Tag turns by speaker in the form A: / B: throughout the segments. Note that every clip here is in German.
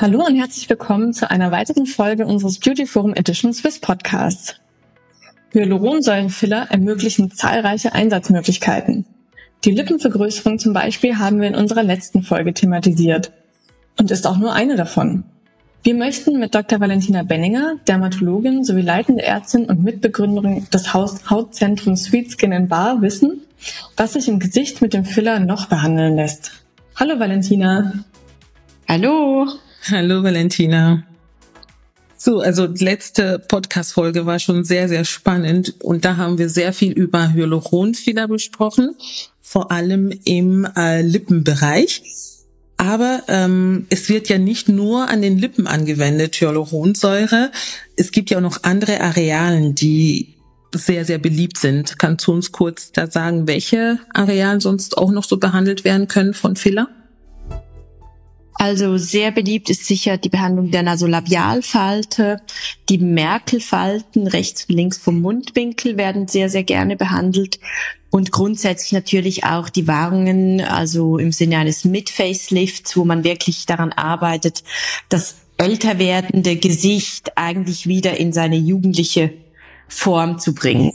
A: Hallo und herzlich willkommen zu einer weiteren Folge unseres Beauty Forum Edition Swiss Podcasts. Hyaluronsäurenfiller ermöglichen zahlreiche Einsatzmöglichkeiten. Die Lippenvergrößerung zum Beispiel haben wir in unserer letzten Folge thematisiert und ist auch nur eine davon. Wir möchten mit Dr. Valentina Benninger, Dermatologin sowie leitende Ärztin und Mitbegründerin des Hautzentrums Sweet Skin and Bar wissen, was sich im Gesicht mit dem Filler noch behandeln lässt. Hallo Valentina.
B: Hallo.
C: Hallo Valentina. So, also letzte Podcast-Folge war schon sehr, sehr spannend und da haben wir sehr viel über Hyaluronfiller besprochen, vor allem im äh, Lippenbereich. Aber ähm, es wird ja nicht nur an den Lippen angewendet, Hyaluronsäure. Es gibt ja auch noch andere Arealen, die sehr, sehr beliebt sind. Kannst du uns kurz da sagen, welche Arealen sonst auch noch so behandelt werden können von Filler?
B: Also sehr beliebt ist sicher die Behandlung der Nasolabialfalte. Die Merkelfalten rechts und links vom Mundwinkel werden sehr, sehr gerne behandelt. Und grundsätzlich natürlich auch die Wahrungen, also im Sinne eines Mid-Facelifts, wo man wirklich daran arbeitet, das älter werdende Gesicht eigentlich wieder in seine jugendliche Form zu bringen.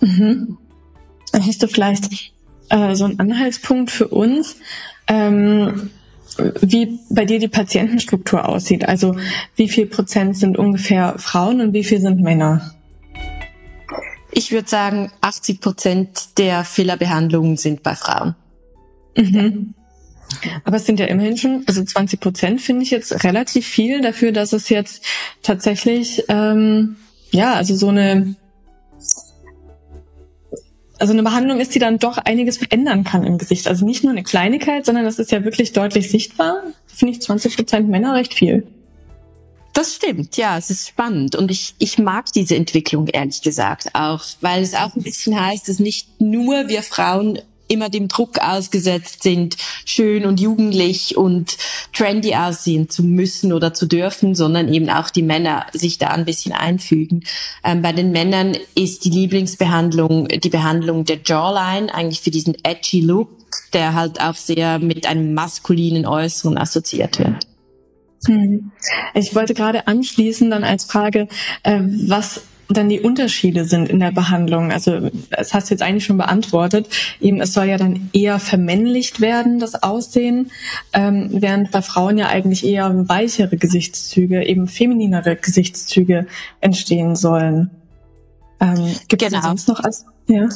A: Mhm. Hast du vielleicht äh, so einen Anhaltspunkt für uns, ähm, wie bei dir die Patientenstruktur aussieht. Also wie viel Prozent sind ungefähr Frauen und wie viel sind Männer?
B: Ich würde sagen, 80 Prozent der Fillerbehandlungen sind bei Frauen.
A: Mhm. Aber es sind ja immerhin schon, also 20 Prozent finde ich jetzt relativ viel dafür, dass es jetzt tatsächlich, ähm, ja, also so eine also eine Behandlung ist, die dann doch einiges verändern kann im Gesicht. Also nicht nur eine Kleinigkeit, sondern das ist ja wirklich deutlich sichtbar. Finde ich 20 Prozent Männer recht viel.
B: Das stimmt, ja, es ist spannend und ich, ich mag diese Entwicklung ehrlich gesagt auch, weil es auch ein bisschen heißt, dass nicht nur wir Frauen immer dem Druck ausgesetzt sind, schön und jugendlich und trendy aussehen zu müssen oder zu dürfen, sondern eben auch die Männer sich da ein bisschen einfügen. Ähm, bei den Männern ist die Lieblingsbehandlung die Behandlung der Jawline, eigentlich für diesen edgy Look, der halt auch sehr mit einem maskulinen Äußeren assoziiert wird.
A: Hm. Ich wollte gerade anschließen dann als Frage, äh, was dann die Unterschiede sind in der Behandlung. Also das hast du jetzt eigentlich schon beantwortet. Eben, es soll ja dann eher vermännlicht werden, das Aussehen, ähm, während bei Frauen ja eigentlich eher weichere Gesichtszüge, eben femininere Gesichtszüge entstehen sollen. Ähm, Gibt es genau. sonst noch als ja?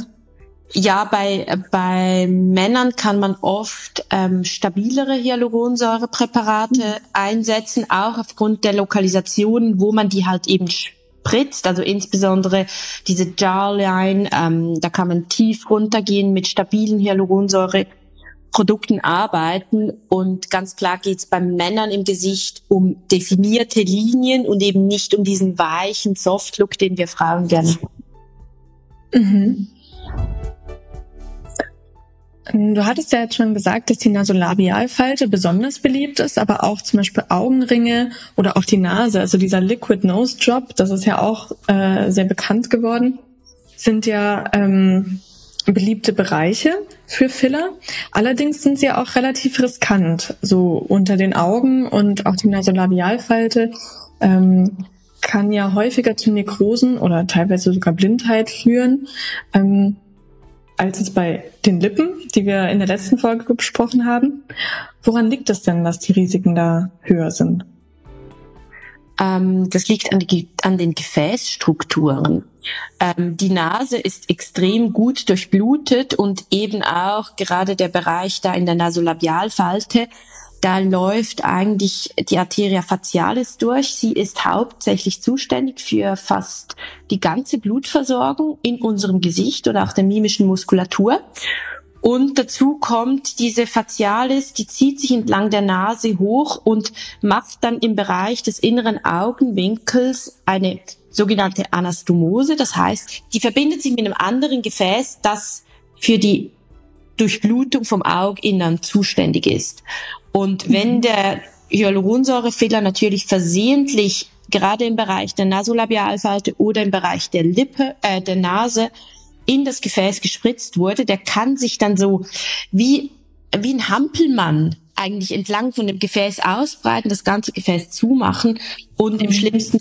B: Ja, bei, bei Männern kann man oft ähm, stabilere Hyaluronsäurepräparate mhm. einsetzen, auch aufgrund der Lokalisation, wo man die halt eben spritzt, also insbesondere diese Jawline, ähm, da kann man tief runtergehen mit stabilen Hyaluronsäure. Produkten arbeiten und ganz klar geht es beim Männern im Gesicht um definierte Linien und eben nicht um diesen weichen Soft-Look, den wir Frauen gerne.
A: Mhm. Du hattest ja jetzt schon gesagt, dass die Nasolabialfalte besonders beliebt ist, aber auch zum Beispiel Augenringe oder auch die Nase, also dieser Liquid Nose Job, das ist ja auch äh, sehr bekannt geworden, sind ja ähm, beliebte Bereiche für Filler. Allerdings sind sie ja auch relativ riskant, so unter den Augen und auch die Nasolabialfalte ähm, kann ja häufiger zu Nekrosen oder teilweise sogar Blindheit führen. Ähm, als es bei den Lippen, die wir in der letzten Folge besprochen haben. Woran liegt es denn, dass die Risiken da höher sind?
B: Ähm, das liegt an, die, an den Gefäßstrukturen. Ähm, die Nase ist extrem gut durchblutet und eben auch gerade der Bereich da in der Nasolabialfalte, da läuft eigentlich die Arteria facialis durch. Sie ist hauptsächlich zuständig für fast die ganze Blutversorgung in unserem Gesicht oder auch der mimischen Muskulatur. Und dazu kommt diese Facialis, die zieht sich entlang der Nase hoch und macht dann im Bereich des inneren Augenwinkels eine sogenannte Anastomose. Das heißt, die verbindet sich mit einem anderen Gefäß, das für die Durchblutung vom Auginnern zuständig ist. Und wenn mhm. der Hyaluronsäurefehler natürlich versehentlich gerade im Bereich der Nasolabialfalte oder im Bereich der Lippe, äh, der Nase in das Gefäß gespritzt wurde, der kann sich dann so wie, wie ein Hampelmann eigentlich entlang von dem Gefäß ausbreiten, das ganze Gefäß zumachen und im mhm. schlimmsten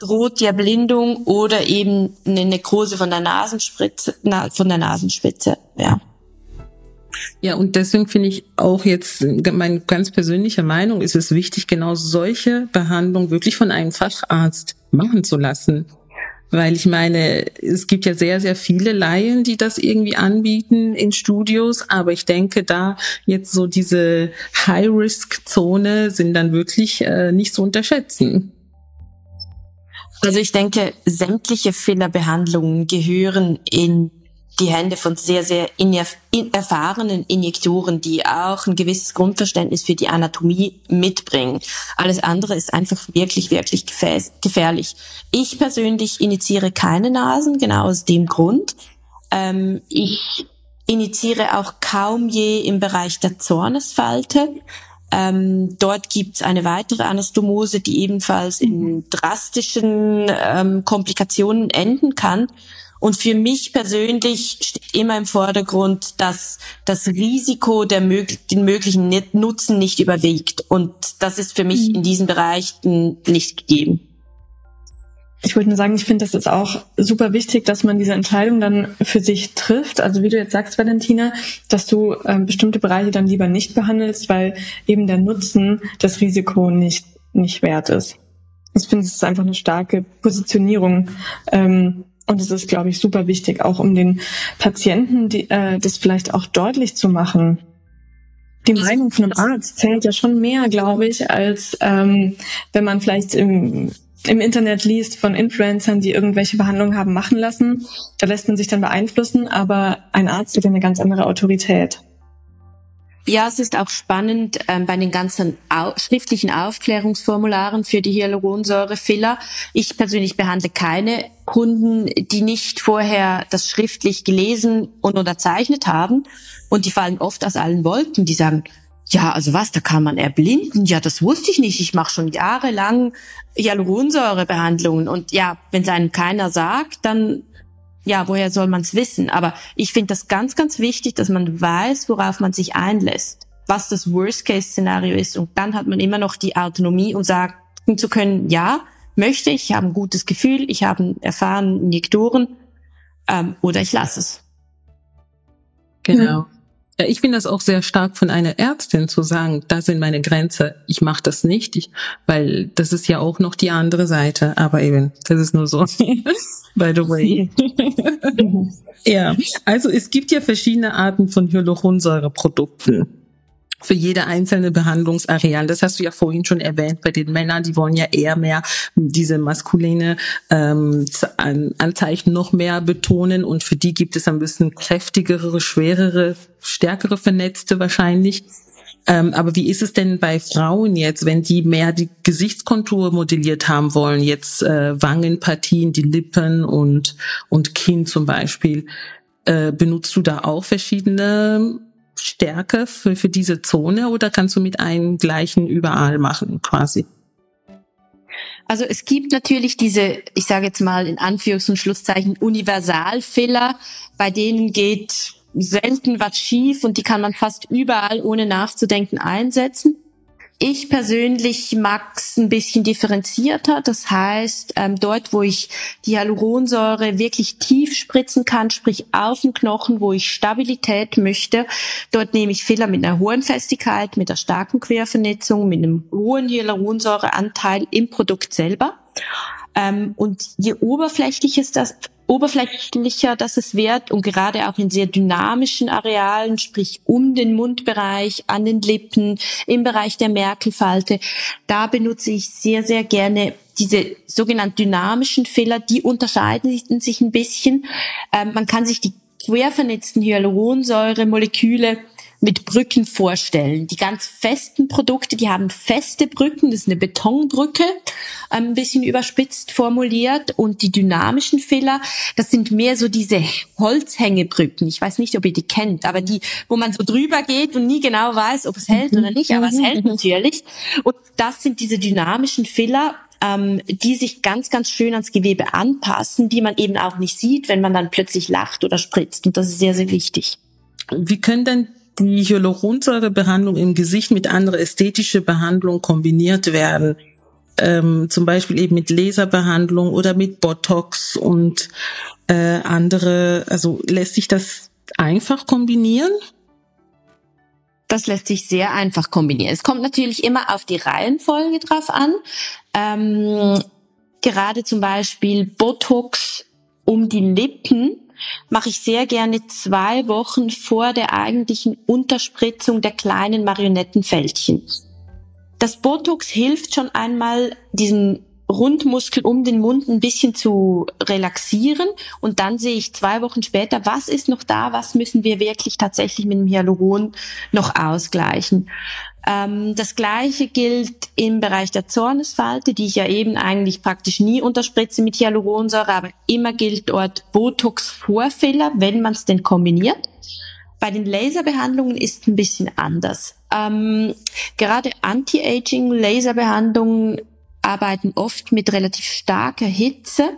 B: droht die Erblindung oder eben eine Nekrose von der Nasenspitze, na, von der Nasenspitze, ja.
C: Ja, und deswegen finde ich auch jetzt, meine ganz persönliche Meinung, ist es wichtig, genau solche Behandlungen wirklich von einem Facharzt machen zu lassen. Weil ich meine, es gibt ja sehr, sehr viele Laien, die das irgendwie anbieten in Studios, aber ich denke, da jetzt so diese High-Risk-Zone sind dann wirklich äh, nicht zu unterschätzen.
B: Also ich denke, sämtliche Fillerbehandlungen gehören in die Hände von sehr, sehr erfahrenen Injektoren, die auch ein gewisses Grundverständnis für die Anatomie mitbringen. Alles andere ist einfach wirklich, wirklich gefährlich. Ich persönlich initiiere keine Nasen, genau aus dem Grund. Ähm, ich initiiere auch kaum je im Bereich der Zornesfalte. Ähm, dort gibt's eine weitere Anastomose, die ebenfalls in drastischen ähm, Komplikationen enden kann. Und für mich persönlich steht immer im Vordergrund, dass das Risiko der mög den möglichen Nutzen nicht überwiegt. Und das ist für mich mhm. in diesen Bereichen nicht gegeben.
A: Ich wollte nur sagen, ich finde, das ist auch super wichtig, dass man diese Entscheidung dann für sich trifft. Also wie du jetzt sagst, Valentina, dass du ähm, bestimmte Bereiche dann lieber nicht behandelst, weil eben der Nutzen das Risiko nicht, nicht wert ist. Ich finde, es ist einfach eine starke Positionierung. Ähm, und es ist, glaube ich, super wichtig, auch um den Patienten die, äh, das vielleicht auch deutlich zu machen. Die Meinung von einem Arzt zählt ja schon mehr, glaube ich, als ähm, wenn man vielleicht im, im Internet liest von Influencern, die irgendwelche Behandlungen haben machen lassen. Da lässt man sich dann beeinflussen, aber ein Arzt hat ja eine ganz andere Autorität.
B: Ja, es ist auch spannend ähm, bei den ganzen au schriftlichen Aufklärungsformularen für die Hyaluronsäurefiller. Ich persönlich behandle keine Kunden, die nicht vorher das schriftlich gelesen und unterzeichnet haben. Und die fallen oft aus allen Wolken. Die sagen, ja, also was, da kann man erblinden? Ja, das wusste ich nicht. Ich mache schon jahrelang Hyaluronsäurebehandlungen. Und ja, wenn es einem keiner sagt, dann ja, woher soll man es wissen? Aber ich finde das ganz, ganz wichtig, dass man weiß, worauf man sich einlässt, was das Worst-Case-Szenario ist. Und dann hat man immer noch die Autonomie, um sagen zu können, ja, möchte ich, ich habe ein gutes Gefühl, ich habe erfahren Injektoren ähm, oder ich lasse es.
C: Genau. Ja, ich finde das auch sehr stark von einer Ärztin zu sagen, da sind meine Grenzen, ich mache das nicht, ich, weil das ist ja auch noch die andere Seite, aber eben, das ist nur so, by the way. ja, also es gibt ja verschiedene Arten von Hyaluronsäureprodukten für jede einzelne Behandlungsareal. Das hast du ja vorhin schon erwähnt bei den Männern, die wollen ja eher mehr diese maskuline ähm, Anzeichen noch mehr betonen und für die gibt es ein bisschen kräftigere, schwerere, stärkere Vernetzte wahrscheinlich. Ähm, aber wie ist es denn bei Frauen jetzt, wenn die mehr die Gesichtskontur modelliert haben wollen, jetzt äh, Wangenpartien, die Lippen und, und Kinn zum Beispiel? Äh, benutzt du da auch verschiedene Stärke für, für diese Zone oder kannst du mit einem gleichen überall machen quasi?
B: Also es gibt natürlich diese, ich sage jetzt mal in Anführungs- und Schlusszeichen, Universalfiller, bei denen geht selten was schief und die kann man fast überall ohne nachzudenken einsetzen. Ich persönlich mag's ein bisschen differenzierter. Das heißt, ähm, dort, wo ich die Hyaluronsäure wirklich tief spritzen kann, sprich auf den Knochen, wo ich Stabilität möchte, dort nehme ich Filler mit einer hohen Festigkeit, mit einer starken Quervernetzung, mit einem hohen Hyaluronsäureanteil im Produkt selber. Ähm, und je oberflächlicher das, oberflächlicher das es wird und gerade auch in sehr dynamischen Arealen, sprich um den Mundbereich, an den Lippen, im Bereich der Merkelfalte, da benutze ich sehr, sehr gerne diese sogenannten dynamischen Filler, die unterscheiden sich ein bisschen. Ähm, man kann sich die quer vernetzten Hyaluronsäure-Moleküle mit Brücken vorstellen. Die ganz festen Produkte, die haben feste Brücken, das ist eine Betonbrücke, ein bisschen überspitzt formuliert. Und die dynamischen Filler, das sind mehr so diese Holzhängebrücken. Ich weiß nicht, ob ihr die kennt, aber die, wo man so drüber geht und nie genau weiß, ob es hält oder nicht, aber es mhm. hält natürlich. Und das sind diese dynamischen Filler, ähm, die sich ganz, ganz schön ans Gewebe anpassen, die man eben auch nicht sieht, wenn man dann plötzlich lacht oder spritzt. Und das ist sehr, sehr wichtig.
C: Wie können denn die Hyaluronsäurebehandlung im Gesicht mit anderer ästhetischer Behandlung kombiniert werden. Ähm, zum Beispiel eben mit Laserbehandlung oder mit Botox und äh, andere. Also lässt sich das einfach kombinieren?
B: Das lässt sich sehr einfach kombinieren. Es kommt natürlich immer auf die Reihenfolge drauf an. Ähm, gerade zum Beispiel Botox um die Lippen mache ich sehr gerne zwei Wochen vor der eigentlichen Unterspritzung der kleinen Marionettenfältchen. Das Botox hilft schon einmal, diesen Rundmuskel um den Mund ein bisschen zu relaxieren und dann sehe ich zwei Wochen später, was ist noch da, was müssen wir wirklich tatsächlich mit dem Hyaluron noch ausgleichen. Ähm, das gleiche gilt im Bereich der Zornesfalte, die ich ja eben eigentlich praktisch nie unterspritze mit Hyaluronsäure, aber immer gilt dort Botox-Vorfiller, wenn man es denn kombiniert. Bei den Laserbehandlungen ist es ein bisschen anders. Ähm, gerade Anti-Aging-Laserbehandlungen arbeiten oft mit relativ starker Hitze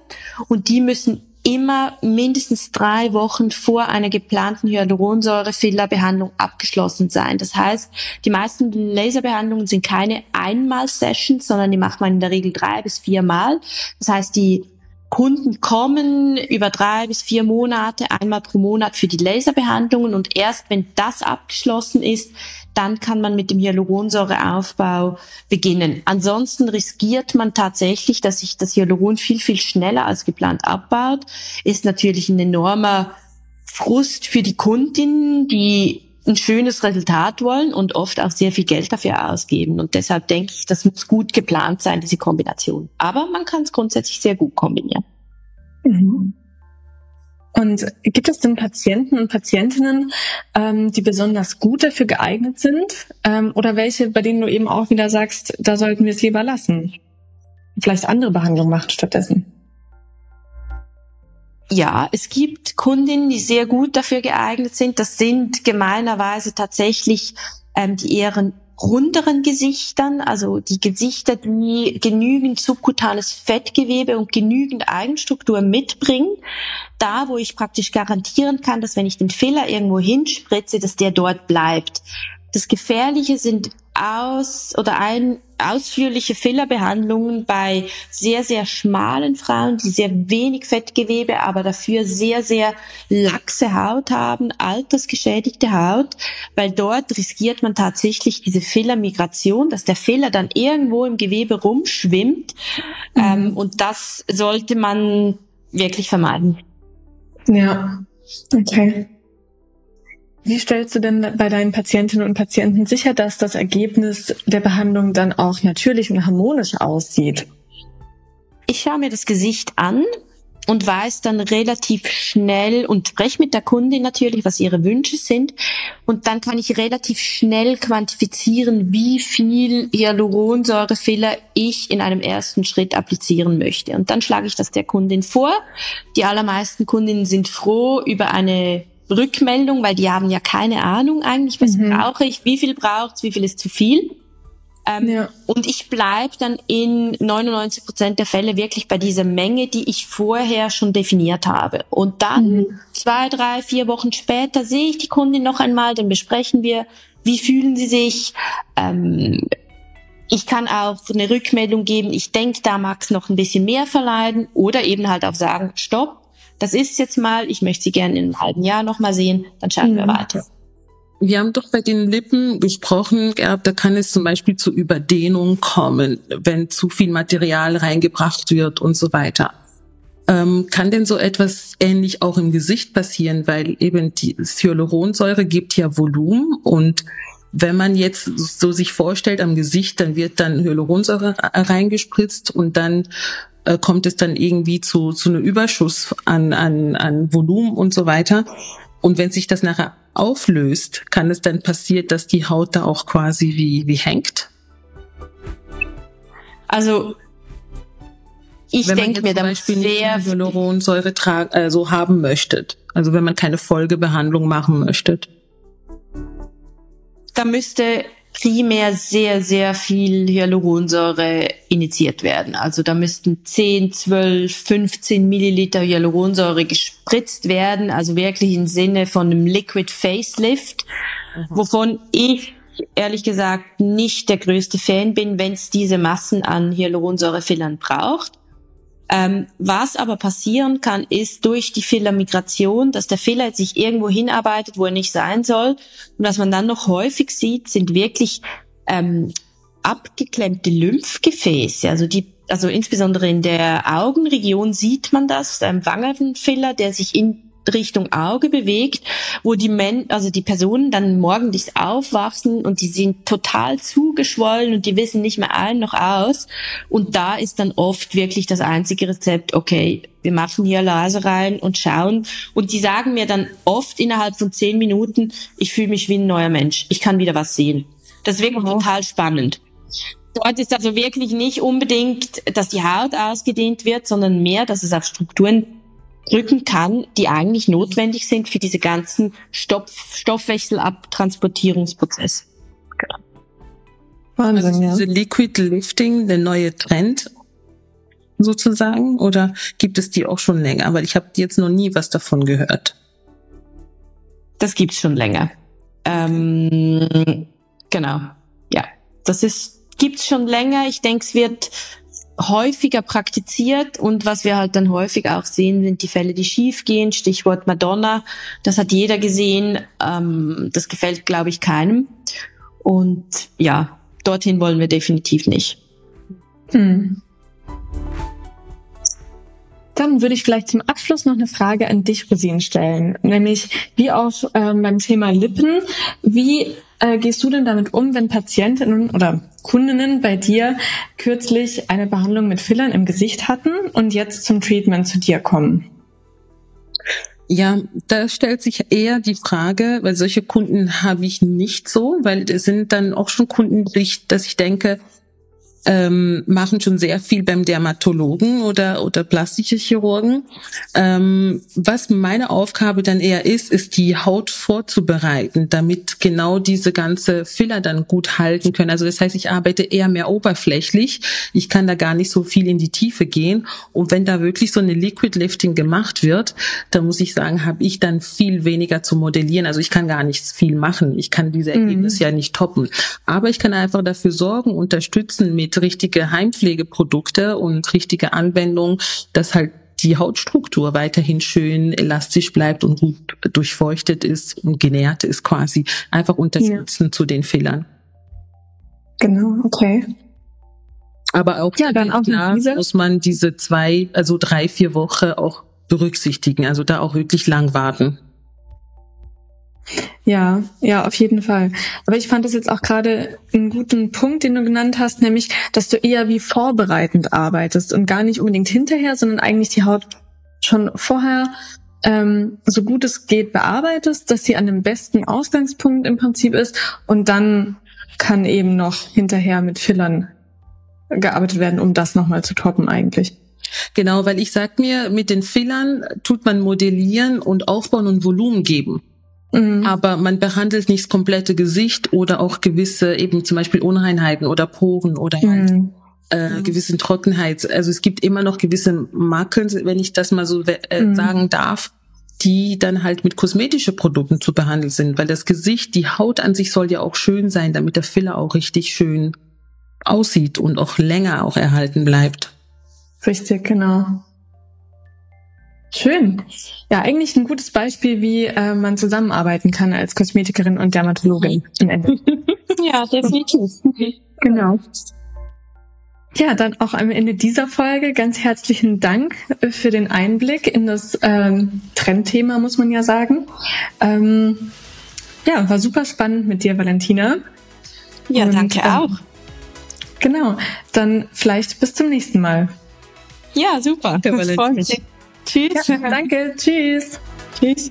B: und die müssen immer mindestens drei Wochen vor einer geplanten Hyaluronsäure-Fillerbehandlung abgeschlossen sein. Das heißt, die meisten Laserbehandlungen sind keine Einmal-Sessions, sondern die macht man in der Regel drei bis viermal. Das heißt, die Kunden kommen über drei bis vier Monate einmal pro Monat für die Laserbehandlungen und erst wenn das abgeschlossen ist, dann kann man mit dem Hyaluronsäureaufbau beginnen. Ansonsten riskiert man tatsächlich, dass sich das Hyaluron viel, viel schneller als geplant abbaut. Ist natürlich ein enormer Frust für die Kundinnen, die ein schönes Resultat wollen und oft auch sehr viel Geld dafür ausgeben. Und deshalb denke ich, das muss gut geplant sein, diese Kombination. Aber man kann es grundsätzlich sehr gut kombinieren.
A: Mhm. Und gibt es denn Patienten und Patientinnen, ähm, die besonders gut dafür geeignet sind? Ähm, oder welche, bei denen du eben auch wieder sagst, da sollten wir es lieber lassen? Vielleicht andere Behandlung macht stattdessen?
B: Ja, es gibt Kundinnen, die sehr gut dafür geeignet sind. Das sind gemeinerweise tatsächlich ähm, die eher runderen Gesichtern, also die Gesichter, die genügend subkutanes Fettgewebe und genügend Eigenstruktur mitbringen. Da, wo ich praktisch garantieren kann, dass wenn ich den Filler irgendwo hinspritze, dass der dort bleibt. Das Gefährliche sind aus oder ein ausführliche Fillerbehandlungen bei sehr, sehr schmalen Frauen, die sehr wenig Fettgewebe, aber dafür sehr, sehr laxe Haut haben, altersgeschädigte Haut, weil dort riskiert man tatsächlich diese Fillermigration, dass der Filler dann irgendwo im Gewebe rumschwimmt. Mhm. Ähm, und das sollte man wirklich vermeiden.
A: Ja, okay. Wie stellst du denn bei deinen Patientinnen und Patienten sicher, dass das Ergebnis der Behandlung dann auch natürlich und harmonisch aussieht?
B: Ich schaue mir das Gesicht an und weiß dann relativ schnell und spreche mit der Kundin natürlich, was ihre Wünsche sind. Und dann kann ich relativ schnell quantifizieren, wie viel Hyaluronsäurefiller ich in einem ersten Schritt applizieren möchte. Und dann schlage ich das der Kundin vor. Die allermeisten Kundinnen sind froh über eine Rückmeldung, weil die haben ja keine Ahnung eigentlich, was mhm. brauche ich, wie viel braucht's, wie viel ist zu viel. Ähm, ja. Und ich bleib dann in 99 Prozent der Fälle wirklich bei dieser Menge, die ich vorher schon definiert habe. Und dann mhm. zwei, drei, vier Wochen später sehe ich die Kundin noch einmal, dann besprechen wir, wie fühlen sie sich, ähm, ich kann auch eine Rückmeldung geben, ich denke, da mag es noch ein bisschen mehr verleiden oder eben halt auch sagen, stopp, das ist jetzt mal, ich möchte sie gerne in einem halben Jahr nochmal sehen, dann schauen mhm. wir weiter.
C: Wir haben doch bei den Lippen gesprochen, gehabt, da kann es zum Beispiel zu Überdehnung kommen, wenn zu viel Material reingebracht wird und so weiter. Ähm, kann denn so etwas ähnlich auch im Gesicht passieren, weil eben die Hyaluronsäure gibt ja Volumen und wenn man jetzt so sich vorstellt am Gesicht, dann wird dann Hyaluronsäure reingespritzt und dann äh, kommt es dann irgendwie zu, zu einem Überschuss an, an, an Volumen und so weiter. Und wenn sich das nachher auflöst, kann es dann passieren, dass die Haut da auch quasi wie, wie hängt?
B: Also ich denke mir,
C: zum Beispiel sehr Hyaluronsäure also haben möchtet. Also wenn man keine Folgebehandlung machen möchte.
B: Da müsste primär sehr, sehr viel Hyaluronsäure initiiert werden. Also da müssten 10, 12, 15 Milliliter Hyaluronsäure gespritzt werden, also wirklich im Sinne von einem Liquid Facelift, mhm. wovon ich ehrlich gesagt nicht der größte Fan bin, wenn es diese Massen an Hyaluronsäurefillern braucht. Ähm, was aber passieren kann, ist durch die Fillermigration, dass der Filler sich irgendwo hinarbeitet, wo er nicht sein soll. Und was man dann noch häufig sieht, sind wirklich ähm, abgeklemmte Lymphgefäße. Also die, also insbesondere in der Augenregion sieht man das, ein Wangenfiller, der sich in Richtung Auge bewegt, wo die Men also die Personen dann morgendlich aufwachsen und die sind total zugeschwollen und die wissen nicht mehr ein noch aus. Und da ist dann oft wirklich das einzige Rezept, okay, wir machen hier Laser rein und schauen. Und die sagen mir dann oft innerhalb von zehn Minuten, ich fühle mich wie ein neuer Mensch. Ich kann wieder was sehen. Das ist wirklich oh. total spannend. Dort ist also wirklich nicht unbedingt, dass die Haut ausgedehnt wird, sondern mehr, dass es auf Strukturen drücken kann, die eigentlich notwendig sind für diese ganzen Stoff Stoffwechselabtransportierungsprozesse.
C: Genau. Wahnsinn, also ja. diese Liquid Lifting der neue Trend sozusagen oder gibt es die auch schon länger? Weil ich habe jetzt noch nie was davon gehört.
B: Das gibt's schon länger. Ähm, genau. Ja, das ist gibt's schon länger. Ich denke, es wird häufiger praktiziert und was wir halt dann häufig auch sehen, sind die Fälle, die schief gehen. Stichwort Madonna, das hat jeder gesehen. Ähm, das gefällt, glaube ich, keinem. Und ja, dorthin wollen wir definitiv nicht. Hm.
A: Dann würde ich vielleicht zum Abschluss noch eine Frage an dich, Rosin, stellen. Nämlich, wie auch ähm, beim Thema Lippen, wie äh, gehst du denn damit um, wenn Patientinnen oder Kundinnen bei dir kürzlich eine Behandlung mit Fillern im Gesicht hatten und jetzt zum Treatment zu dir kommen?
C: Ja, da stellt sich eher die Frage, weil solche Kunden habe ich nicht so, weil es sind dann auch schon Kunden, dass ich denke, ähm, machen schon sehr viel beim Dermatologen oder, oder plastische Chirurgen. Ähm, was meine Aufgabe dann eher ist, ist die Haut vorzubereiten, damit genau diese ganze Filler dann gut halten können. Also das heißt, ich arbeite eher mehr oberflächlich. Ich kann da gar nicht so viel in die Tiefe gehen. Und wenn da wirklich so eine Liquid Lifting gemacht wird, dann muss ich sagen, habe ich dann viel weniger zu modellieren. Also ich kann gar nichts viel machen. Ich kann diese mhm. Ergebnisse mhm. ja nicht toppen. Aber ich kann einfach dafür sorgen, unterstützen mit mit richtige Heimpflegeprodukte und richtige Anwendung, dass halt die Hautstruktur weiterhin schön elastisch bleibt und gut durchfeuchtet ist und genährt ist quasi. Einfach unterstützen ja. zu den Fehlern.
A: Genau, okay.
C: Aber auch, ja, dann auch klar muss man diese zwei, also drei, vier Wochen auch berücksichtigen. Also da auch wirklich lang warten.
A: Ja, ja, auf jeden Fall. Aber ich fand das jetzt auch gerade einen guten Punkt, den du genannt hast, nämlich, dass du eher wie vorbereitend arbeitest und gar nicht unbedingt hinterher, sondern eigentlich die Haut schon vorher ähm, so gut es geht bearbeitest, dass sie an dem besten Ausgangspunkt im Prinzip ist und dann kann eben noch hinterher mit Fillern gearbeitet werden, um das nochmal zu toppen eigentlich.
C: Genau, weil ich sag mir, mit den Fillern tut man modellieren und aufbauen und Volumen geben. Mhm. Aber man behandelt nicht das komplette Gesicht oder auch gewisse eben zum Beispiel Unreinheiten oder Poren oder halt, mhm. äh, mhm. gewissen Trockenheit. Also es gibt immer noch gewisse Makeln, wenn ich das mal so äh, mhm. sagen darf, die dann halt mit kosmetischen Produkten zu behandeln sind, weil das Gesicht, die Haut an sich soll ja auch schön sein, damit der Filler auch richtig schön aussieht und auch länger auch erhalten bleibt.
A: Richtig, genau. Schön. Ja, eigentlich ein gutes Beispiel, wie äh, man zusammenarbeiten kann als Kosmetikerin und Dermatologin am Ende.
B: ja, definitiv.
A: Genau. Ja, dann auch am Ende dieser Folge ganz herzlichen Dank für den Einblick in das ähm, Trendthema, muss man ja sagen. Ähm, ja, war super spannend mit dir, Valentina.
B: Ja, Und, danke ähm, auch.
A: Genau, dann vielleicht bis zum nächsten Mal.
B: Ja, super.
A: Tschüss. Ja, danke. Tschüss. Tschüss.